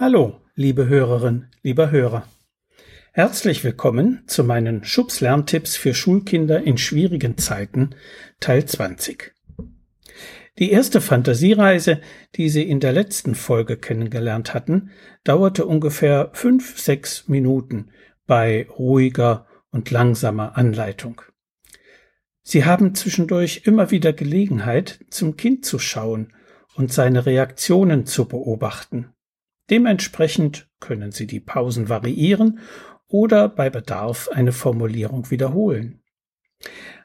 Hallo, liebe Hörerin, lieber Hörer. Herzlich willkommen zu meinen Schubs-Lerntipps für Schulkinder in schwierigen Zeiten, Teil 20. Die erste Fantasiereise, die Sie in der letzten Folge kennengelernt hatten, dauerte ungefähr fünf, sechs Minuten bei ruhiger und langsamer Anleitung. Sie haben zwischendurch immer wieder Gelegenheit, zum Kind zu schauen und seine Reaktionen zu beobachten. Dementsprechend können Sie die Pausen variieren oder bei Bedarf eine Formulierung wiederholen.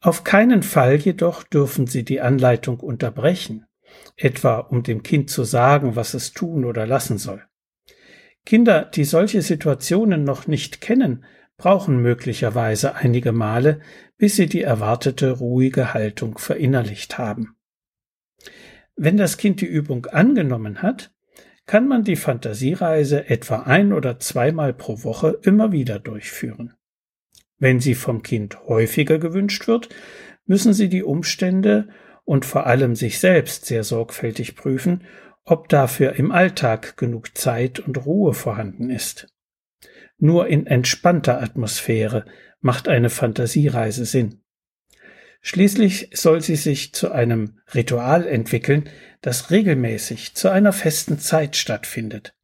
Auf keinen Fall jedoch dürfen Sie die Anleitung unterbrechen, etwa um dem Kind zu sagen, was es tun oder lassen soll. Kinder, die solche Situationen noch nicht kennen, brauchen möglicherweise einige Male, bis sie die erwartete ruhige Haltung verinnerlicht haben. Wenn das Kind die Übung angenommen hat, kann man die Fantasiereise etwa ein oder zweimal pro Woche immer wieder durchführen. Wenn sie vom Kind häufiger gewünscht wird, müssen Sie die Umstände und vor allem sich selbst sehr sorgfältig prüfen, ob dafür im Alltag genug Zeit und Ruhe vorhanden ist. Nur in entspannter Atmosphäre macht eine Fantasiereise Sinn. Schließlich soll sie sich zu einem Ritual entwickeln, das regelmäßig zu einer festen Zeit stattfindet.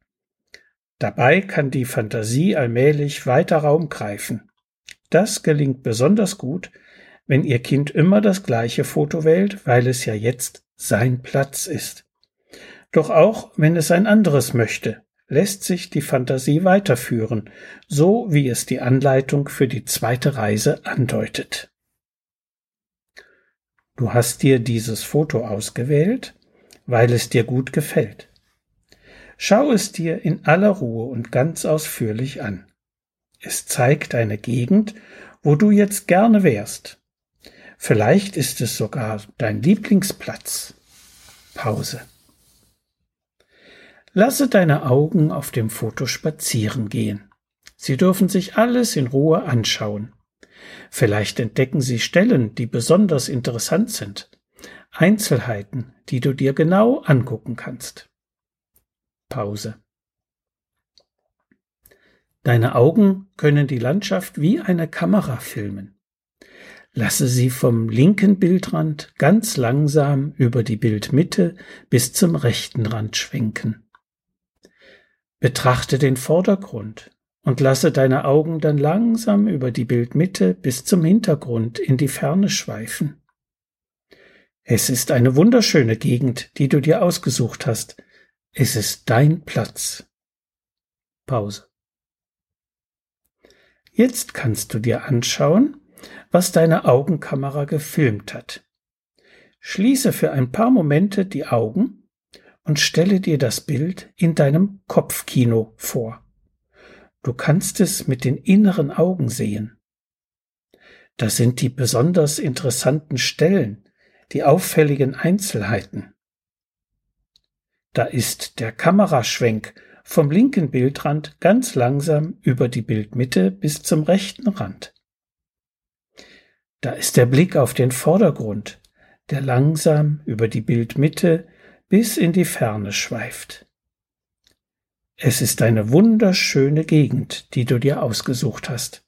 Dabei kann die Fantasie allmählich weiter Raum greifen. Das gelingt besonders gut, wenn Ihr Kind immer das gleiche Foto wählt, weil es ja jetzt sein Platz ist. Doch auch wenn es ein anderes möchte, lässt sich die Fantasie weiterführen, so wie es die Anleitung für die zweite Reise andeutet. Du hast dir dieses Foto ausgewählt, weil es dir gut gefällt. Schau es dir in aller Ruhe und ganz ausführlich an. Es zeigt eine Gegend, wo du jetzt gerne wärst. Vielleicht ist es sogar dein Lieblingsplatz. Pause. Lasse deine Augen auf dem Foto spazieren gehen. Sie dürfen sich alles in Ruhe anschauen. Vielleicht entdecken Sie Stellen, die besonders interessant sind. Einzelheiten, die du dir genau angucken kannst. Pause. Deine Augen können die Landschaft wie eine Kamera filmen. Lasse sie vom linken Bildrand ganz langsam über die Bildmitte bis zum rechten Rand schwenken. Betrachte den Vordergrund und lasse deine Augen dann langsam über die Bildmitte bis zum Hintergrund in die Ferne schweifen. Es ist eine wunderschöne Gegend, die du dir ausgesucht hast. Es ist dein Platz. Pause. Jetzt kannst du dir anschauen, was deine Augenkamera gefilmt hat. Schließe für ein paar Momente die Augen und stelle dir das Bild in deinem Kopfkino vor. Du kannst es mit den inneren Augen sehen. Das sind die besonders interessanten Stellen, die auffälligen Einzelheiten. Da ist der Kameraschwenk vom linken Bildrand ganz langsam über die Bildmitte bis zum rechten Rand. Da ist der Blick auf den Vordergrund, der langsam über die Bildmitte bis in die Ferne schweift. Es ist eine wunderschöne Gegend, die du dir ausgesucht hast.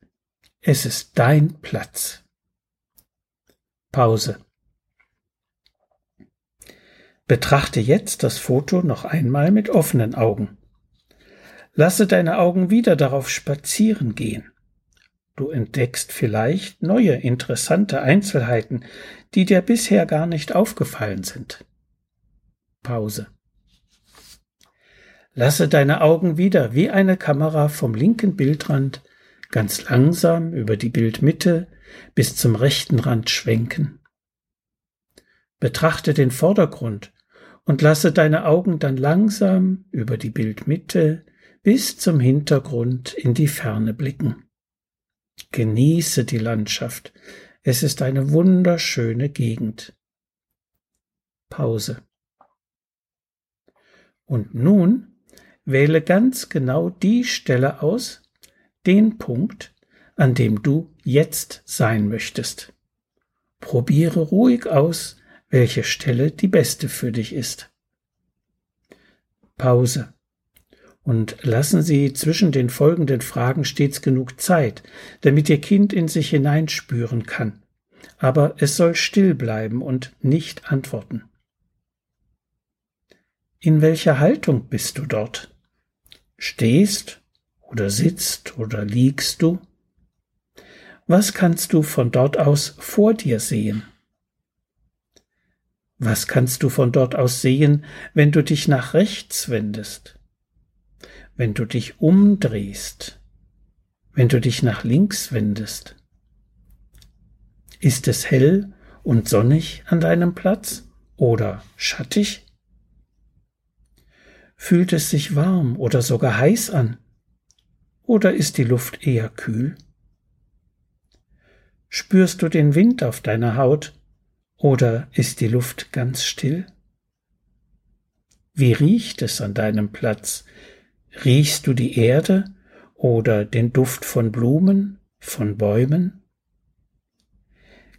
Es ist dein Platz. Pause. Betrachte jetzt das Foto noch einmal mit offenen Augen. Lasse deine Augen wieder darauf spazieren gehen. Du entdeckst vielleicht neue interessante Einzelheiten, die dir bisher gar nicht aufgefallen sind. Pause. Lasse deine Augen wieder wie eine Kamera vom linken Bildrand ganz langsam über die Bildmitte bis zum rechten Rand schwenken. Betrachte den Vordergrund und lasse deine Augen dann langsam über die Bildmitte bis zum Hintergrund in die Ferne blicken. Genieße die Landschaft. Es ist eine wunderschöne Gegend. Pause. Und nun wähle ganz genau die Stelle aus, den Punkt, an dem du jetzt sein möchtest. Probiere ruhig aus, welche Stelle die beste für dich ist. Pause. und lassen Sie zwischen den folgenden Fragen stets genug Zeit, damit Ihr Kind in sich hineinspüren kann. Aber es soll still bleiben und nicht antworten. In welcher Haltung bist du dort? Stehst oder sitzt oder liegst du? Was kannst du von dort aus vor dir sehen? Was kannst du von dort aus sehen, wenn du dich nach rechts wendest? Wenn du dich umdrehst? Wenn du dich nach links wendest? Ist es hell und sonnig an deinem Platz oder schattig? Fühlt es sich warm oder sogar heiß an? Oder ist die Luft eher kühl? Spürst du den Wind auf deiner Haut oder ist die Luft ganz still? Wie riecht es an deinem Platz? Riechst du die Erde oder den Duft von Blumen, von Bäumen?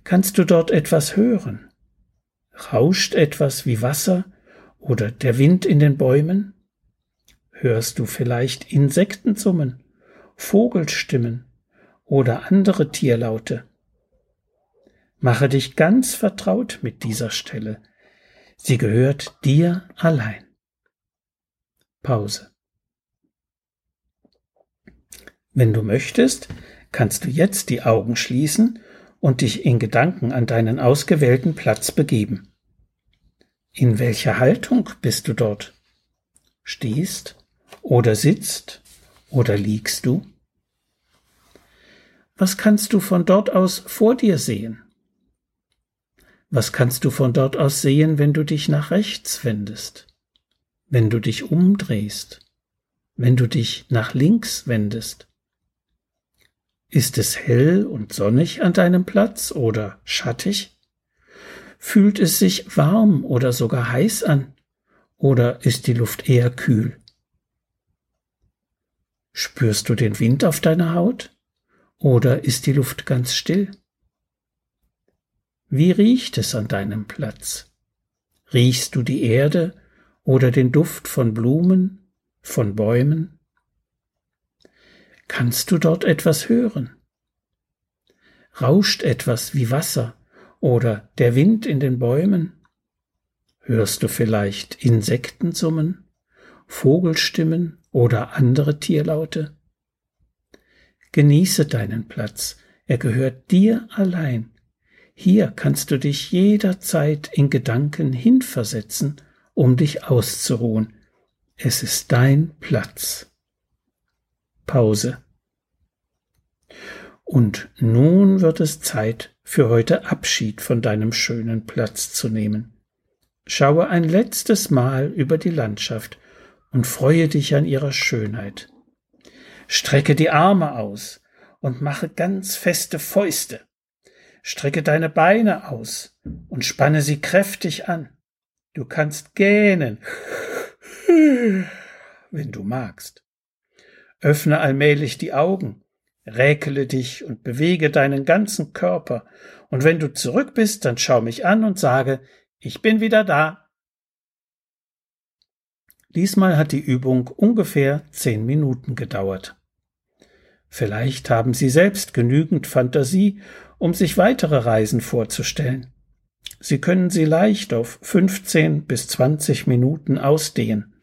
Kannst du dort etwas hören? Rauscht etwas wie Wasser oder der Wind in den Bäumen? Hörst du vielleicht Insekten summen, Vogelstimmen oder andere Tierlaute? Mache dich ganz vertraut mit dieser Stelle. Sie gehört dir allein. Pause. Wenn du möchtest, kannst du jetzt die Augen schließen und dich in Gedanken an deinen ausgewählten Platz begeben. In welcher Haltung bist du dort? Stehst oder sitzt oder liegst du? Was kannst du von dort aus vor dir sehen? Was kannst du von dort aus sehen, wenn du dich nach rechts wendest, wenn du dich umdrehst, wenn du dich nach links wendest? Ist es hell und sonnig an deinem Platz oder schattig? Fühlt es sich warm oder sogar heiß an? Oder ist die Luft eher kühl? Spürst du den Wind auf deiner Haut? Oder ist die Luft ganz still? Wie riecht es an deinem Platz? Riechst du die Erde oder den Duft von Blumen, von Bäumen? Kannst du dort etwas hören? Rauscht etwas wie Wasser oder der Wind in den Bäumen? Hörst du vielleicht Insekten summen, Vogelstimmen oder andere Tierlaute? Genieße deinen Platz, er gehört dir allein hier kannst du dich jederzeit in Gedanken hinversetzen, um dich auszuruhen. Es ist dein Platz. Pause. Und nun wird es Zeit, für heute Abschied von deinem schönen Platz zu nehmen. Schaue ein letztes Mal über die Landschaft und freue dich an ihrer Schönheit. Strecke die Arme aus und mache ganz feste Fäuste. Strecke deine Beine aus und spanne sie kräftig an. Du kannst gähnen, wenn du magst. Öffne allmählich die Augen, räkele dich und bewege deinen ganzen Körper, und wenn du zurück bist, dann schau mich an und sage, ich bin wieder da. Diesmal hat die Übung ungefähr zehn Minuten gedauert. Vielleicht haben Sie selbst genügend Fantasie, um sich weitere Reisen vorzustellen. Sie können sie leicht auf 15 bis 20 Minuten ausdehnen.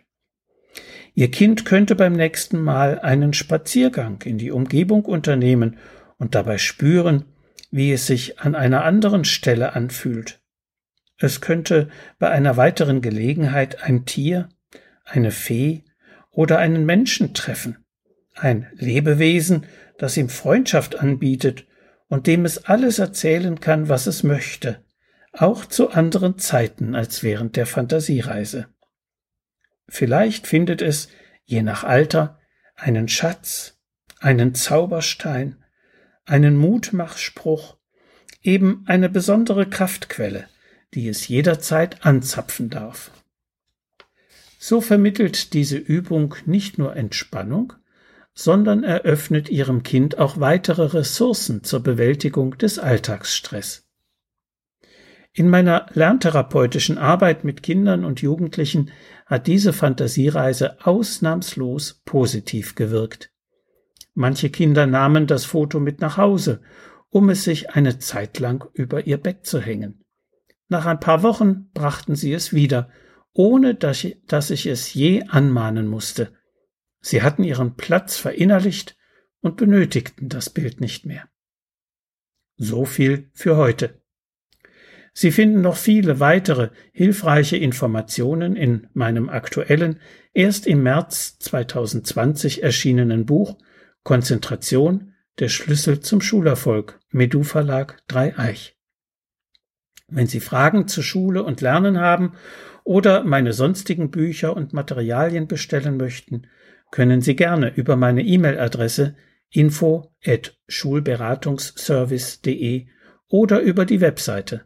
Ihr Kind könnte beim nächsten Mal einen Spaziergang in die Umgebung unternehmen und dabei spüren, wie es sich an einer anderen Stelle anfühlt. Es könnte bei einer weiteren Gelegenheit ein Tier, eine Fee oder einen Menschen treffen, ein Lebewesen, das ihm Freundschaft anbietet und dem es alles erzählen kann, was es möchte, auch zu anderen Zeiten als während der Fantasiereise. Vielleicht findet es, je nach Alter, einen Schatz, einen Zauberstein, einen Mutmachspruch, eben eine besondere Kraftquelle, die es jederzeit anzapfen darf. So vermittelt diese Übung nicht nur Entspannung, sondern eröffnet ihrem Kind auch weitere Ressourcen zur Bewältigung des Alltagsstress. In meiner lerntherapeutischen Arbeit mit Kindern und Jugendlichen hat diese Fantasiereise ausnahmslos positiv gewirkt. Manche Kinder nahmen das Foto mit nach Hause, um es sich eine Zeit lang über ihr Bett zu hängen. Nach ein paar Wochen brachten sie es wieder, ohne dass ich es je anmahnen musste. Sie hatten ihren Platz verinnerlicht und benötigten das Bild nicht mehr. So viel für heute. Sie finden noch viele weitere hilfreiche Informationen in meinem aktuellen, erst im März 2020 erschienenen Buch Konzentration, der Schlüssel zum Schulerfolg, Medu Verlag Dreieich. Wenn Sie Fragen zur Schule und Lernen haben oder meine sonstigen Bücher und Materialien bestellen möchten, können Sie gerne über meine E-Mail-Adresse info at schulberatungsservice.de oder über die Webseite